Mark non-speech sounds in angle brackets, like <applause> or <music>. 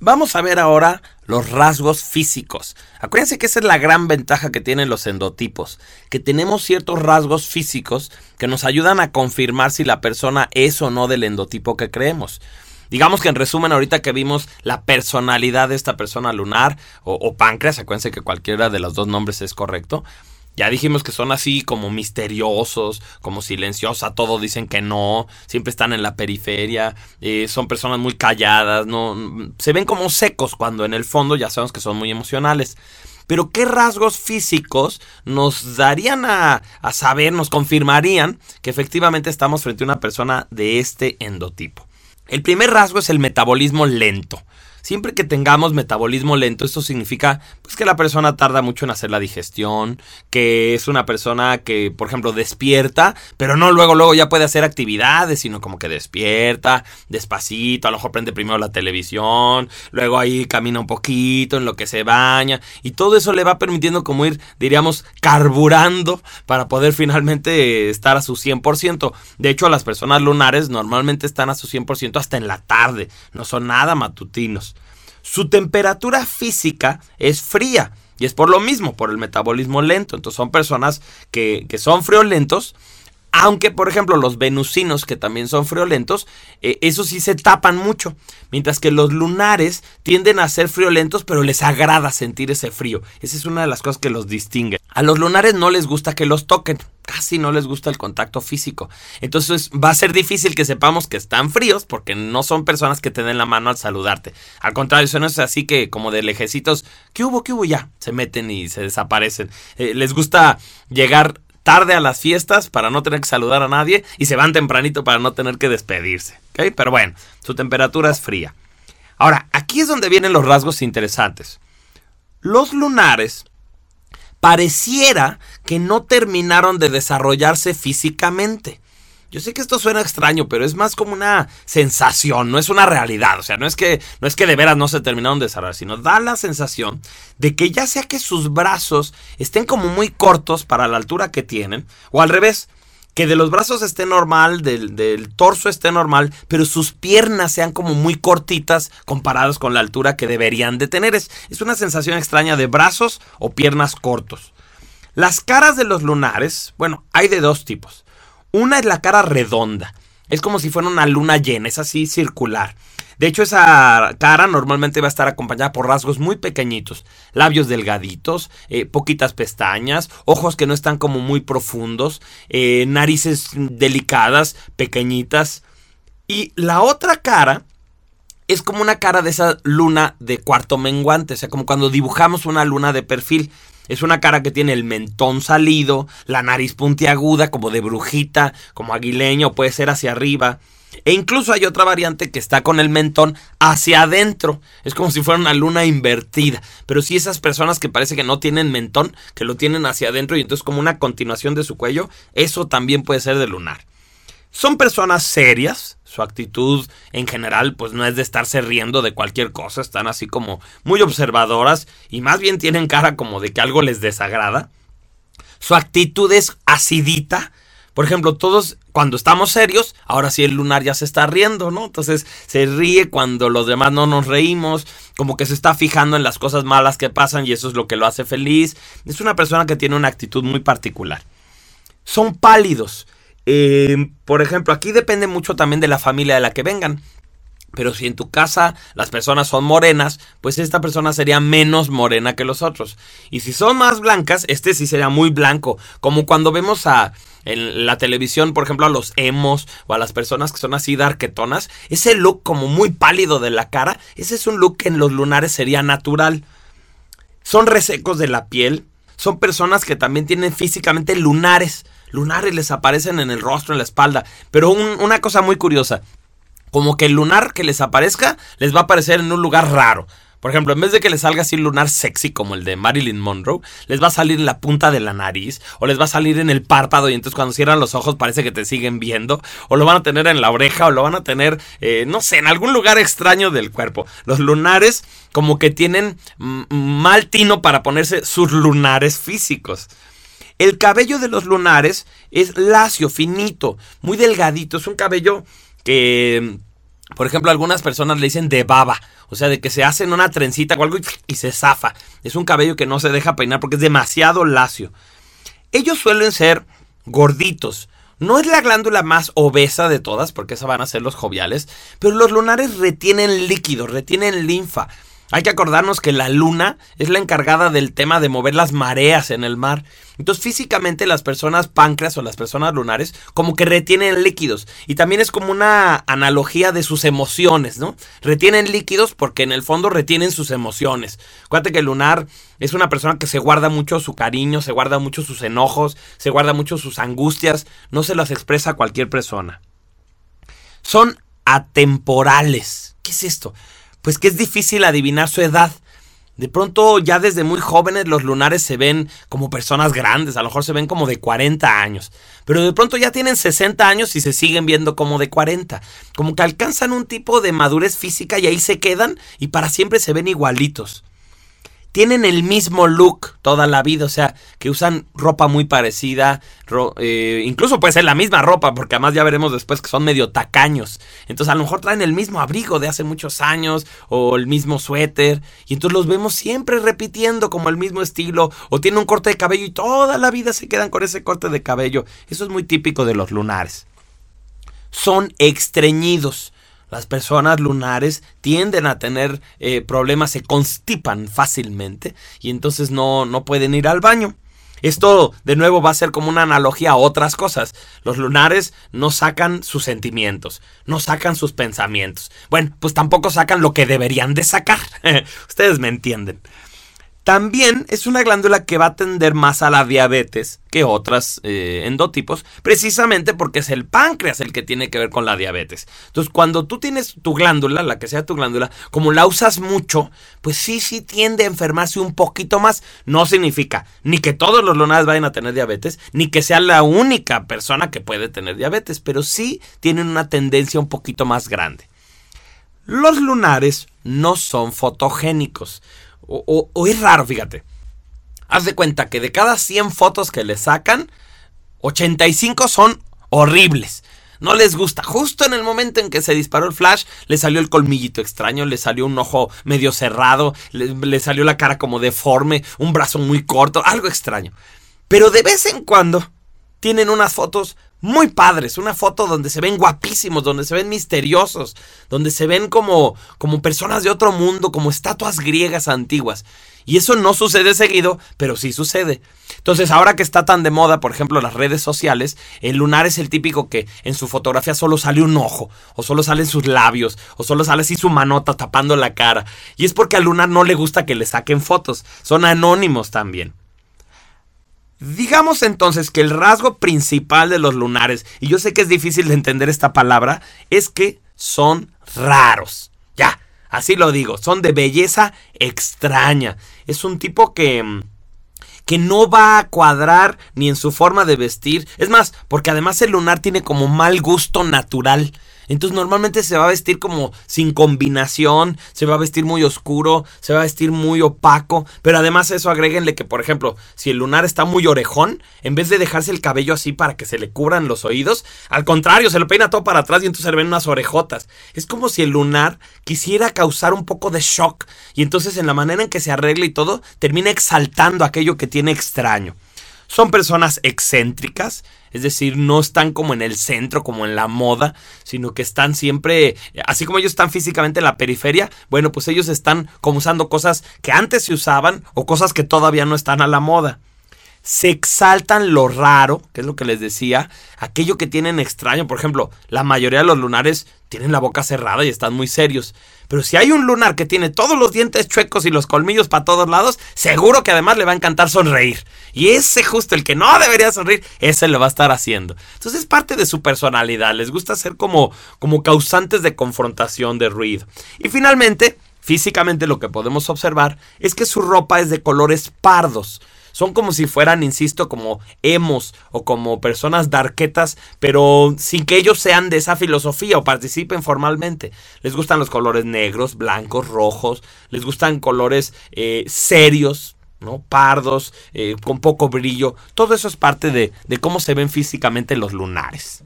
Vamos a ver ahora los rasgos físicos. Acuérdense que esa es la gran ventaja que tienen los endotipos, que tenemos ciertos rasgos físicos que nos ayudan a confirmar si la persona es o no del endotipo que creemos. Digamos que en resumen, ahorita que vimos la personalidad de esta persona lunar o, o páncreas, acuérdense que cualquiera de los dos nombres es correcto. Ya dijimos que son así como misteriosos, como silenciosos, todo dicen que no, siempre están en la periferia, eh, son personas muy calladas, no, se ven como secos cuando en el fondo ya sabemos que son muy emocionales. Pero ¿qué rasgos físicos nos darían a, a saber, nos confirmarían que efectivamente estamos frente a una persona de este endotipo? El primer rasgo es el metabolismo lento. Siempre que tengamos metabolismo lento, esto significa pues, que la persona tarda mucho en hacer la digestión, que es una persona que, por ejemplo, despierta, pero no luego, luego ya puede hacer actividades, sino como que despierta, despacito, a lo mejor prende primero la televisión, luego ahí camina un poquito, en lo que se baña, y todo eso le va permitiendo como ir, diríamos, carburando para poder finalmente estar a su 100%. De hecho, las personas lunares normalmente están a su 100% hasta en la tarde, no son nada matutinos. Su temperatura física es fría. Y es por lo mismo, por el metabolismo lento. Entonces son personas que, que son friolentos. Aunque, por ejemplo, los venusinos, que también son friolentos, eh, esos sí se tapan mucho. Mientras que los lunares tienden a ser friolentos, pero les agrada sentir ese frío. Esa es una de las cosas que los distingue. A los lunares no les gusta que los toquen casi no les gusta el contacto físico. Entonces va a ser difícil que sepamos que están fríos porque no son personas que te den la mano al saludarte. Al contrario, son así que como de lejecitos, ¿qué hubo? ¿Qué hubo? Ya, se meten y se desaparecen. Eh, les gusta llegar tarde a las fiestas para no tener que saludar a nadie y se van tempranito para no tener que despedirse. Pero bueno, su temperatura es fría. Ahora, aquí es donde vienen los rasgos interesantes. Los lunares pareciera que no terminaron de desarrollarse físicamente. Yo sé que esto suena extraño, pero es más como una sensación, no es una realidad. O sea, no es que, no es que de veras no se terminaron de desarrollar, sino da la sensación de que ya sea que sus brazos estén como muy cortos para la altura que tienen, o al revés, que de los brazos esté normal, del, del, torso esté normal, pero sus piernas sean como muy cortitas comparadas con la altura que deberían de tener. Es, es una sensación extraña de brazos o piernas cortos. Las caras de los lunares, bueno, hay de dos tipos. Una es la cara redonda. Es como si fuera una luna llena, es así circular. De hecho, esa cara normalmente va a estar acompañada por rasgos muy pequeñitos, labios delgaditos, eh, poquitas pestañas, ojos que no están como muy profundos, eh, narices delicadas, pequeñitas. Y la otra cara es como una cara de esa luna de cuarto menguante, o sea, como cuando dibujamos una luna de perfil. Es una cara que tiene el mentón salido, la nariz puntiaguda, como de brujita, como aguileño, puede ser hacia arriba. E incluso hay otra variante que está con el mentón hacia adentro. Es como si fuera una luna invertida. Pero sí esas personas que parece que no tienen mentón, que lo tienen hacia adentro y entonces como una continuación de su cuello, eso también puede ser de lunar. Son personas serias, su actitud en general pues no es de estarse riendo de cualquier cosa, están así como muy observadoras y más bien tienen cara como de que algo les desagrada. Su actitud es acidita, por ejemplo, todos cuando estamos serios, ahora sí el lunar ya se está riendo, ¿no? Entonces se ríe cuando los demás no nos reímos, como que se está fijando en las cosas malas que pasan y eso es lo que lo hace feliz. Es una persona que tiene una actitud muy particular. Son pálidos eh, por ejemplo, aquí depende mucho también de la familia de la que vengan. Pero si en tu casa las personas son morenas, pues esta persona sería menos morena que los otros. Y si son más blancas, este sí sería muy blanco. Como cuando vemos a en la televisión, por ejemplo, a los emos o a las personas que son así darquetonas, ese look como muy pálido de la cara, ese es un look que en los lunares sería natural. Son resecos de la piel, son personas que también tienen físicamente lunares lunares les aparecen en el rostro, en la espalda. Pero una cosa muy curiosa, como que el lunar que les aparezca les va a aparecer en un lugar raro. Por ejemplo, en vez de que les salga así un lunar sexy como el de Marilyn Monroe, les va a salir en la punta de la nariz o les va a salir en el párpado y entonces cuando cierran los ojos parece que te siguen viendo o lo van a tener en la oreja o lo van a tener, eh, no sé, en algún lugar extraño del cuerpo. Los lunares como que tienen mal tino para ponerse sus lunares físicos. El cabello de los lunares es lacio, finito, muy delgadito. Es un cabello que por ejemplo, algunas personas le dicen de baba, o sea, de que se hacen una trencita o algo y, se zafa. Es un cabello que no se deja peinar porque es demasiado lacio. Ellos suelen ser gorditos. No es la glándula más obesa de todas, porque esas van a ser los joviales, pero los lunares retienen líquido, retienen linfa. Hay que acordarnos que la luna es la encargada del tema de mover las mareas en el mar. Entonces físicamente las personas páncreas o las personas lunares como que retienen líquidos. Y también es como una analogía de sus emociones, ¿no? Retienen líquidos porque en el fondo retienen sus emociones. Acuérdate que el lunar es una persona que se guarda mucho su cariño, se guarda mucho sus enojos, se guarda mucho sus angustias, no se las expresa a cualquier persona. Son atemporales. ¿Qué es esto? Pues que es difícil adivinar su edad. De pronto ya desde muy jóvenes los lunares se ven como personas grandes, a lo mejor se ven como de 40 años, pero de pronto ya tienen 60 años y se siguen viendo como de 40, como que alcanzan un tipo de madurez física y ahí se quedan y para siempre se ven igualitos tienen el mismo look toda la vida, o sea, que usan ropa muy parecida, eh, incluso puede ser la misma ropa, porque además ya veremos después que son medio tacaños. Entonces a lo mejor traen el mismo abrigo de hace muchos años o el mismo suéter, y entonces los vemos siempre repitiendo como el mismo estilo, o tienen un corte de cabello y toda la vida se quedan con ese corte de cabello. Eso es muy típico de los lunares. Son extrañidos las personas lunares tienden a tener eh, problemas, se constipan fácilmente y entonces no, no pueden ir al baño. Esto de nuevo va a ser como una analogía a otras cosas. Los lunares no sacan sus sentimientos, no sacan sus pensamientos. Bueno, pues tampoco sacan lo que deberían de sacar. <laughs> Ustedes me entienden. También es una glándula que va a tender más a la diabetes que otras eh, endotipos, precisamente porque es el páncreas el que tiene que ver con la diabetes. Entonces, cuando tú tienes tu glándula, la que sea tu glándula, como la usas mucho, pues sí, sí tiende a enfermarse un poquito más. No significa ni que todos los lunares vayan a tener diabetes, ni que sea la única persona que puede tener diabetes, pero sí tienen una tendencia un poquito más grande. Los lunares no son fotogénicos. O, es raro, fíjate. Haz de cuenta que de cada 100 fotos que le sacan, 85 son horribles. No les gusta. Justo en el momento en que se disparó el flash, le salió el colmillito extraño, le salió un ojo medio cerrado, le, le, salió la cara como deforme, un brazo muy corto, algo extraño. Pero de vez en cuando tienen unas fotos muy padres, una foto donde se ven guapísimos, donde se ven misteriosos, donde se ven como, como personas de otro mundo, como estatuas griegas antiguas. Y eso no sucede seguido, pero sí sucede. Entonces, ahora que está tan de moda, por ejemplo, las redes sociales, el lunar es el típico que en su fotografía solo sale un ojo, o solo salen sus labios, o solo sale así su manota tapando la cara. Y es porque al lunar no le gusta que le saquen fotos. Son anónimos también. Digamos entonces que el rasgo principal de los lunares, y yo sé que es difícil de entender esta palabra, es que son raros. Ya, así lo digo, son de belleza extraña. Es un tipo que que no va a cuadrar ni en su forma de vestir. Es más, porque además el lunar tiene como mal gusto natural. Entonces normalmente se va a vestir como sin combinación, se va a vestir muy oscuro, se va a vestir muy opaco, pero además eso agréguenle que por ejemplo, si el lunar está muy orejón, en vez de dejarse el cabello así para que se le cubran los oídos, al contrario, se lo peina todo para atrás y entonces se le ven unas orejotas. Es como si el lunar quisiera causar un poco de shock y entonces en la manera en que se arregla y todo, termina exaltando aquello que extraño. Son personas excéntricas, es decir, no están como en el centro, como en la moda, sino que están siempre, así como ellos están físicamente en la periferia, bueno, pues ellos están como usando cosas que antes se usaban o cosas que todavía no están a la moda. Se exaltan lo raro, que es lo que les decía, aquello que tienen extraño. Por ejemplo, la mayoría de los lunares tienen la boca cerrada y están muy serios. Pero si hay un lunar que tiene todos los dientes chuecos y los colmillos para todos lados, seguro que además le va a encantar sonreír. Y ese justo, el que no debería sonreír, ese lo va a estar haciendo. Entonces es parte de su personalidad. Les gusta ser como, como causantes de confrontación, de ruido. Y finalmente, físicamente lo que podemos observar es que su ropa es de colores pardos. Son como si fueran, insisto, como emos o como personas darquetas, pero sin que ellos sean de esa filosofía o participen formalmente. Les gustan los colores negros, blancos, rojos, les gustan colores eh, serios, ¿no? Pardos, eh, con poco brillo. Todo eso es parte de, de cómo se ven físicamente los lunares.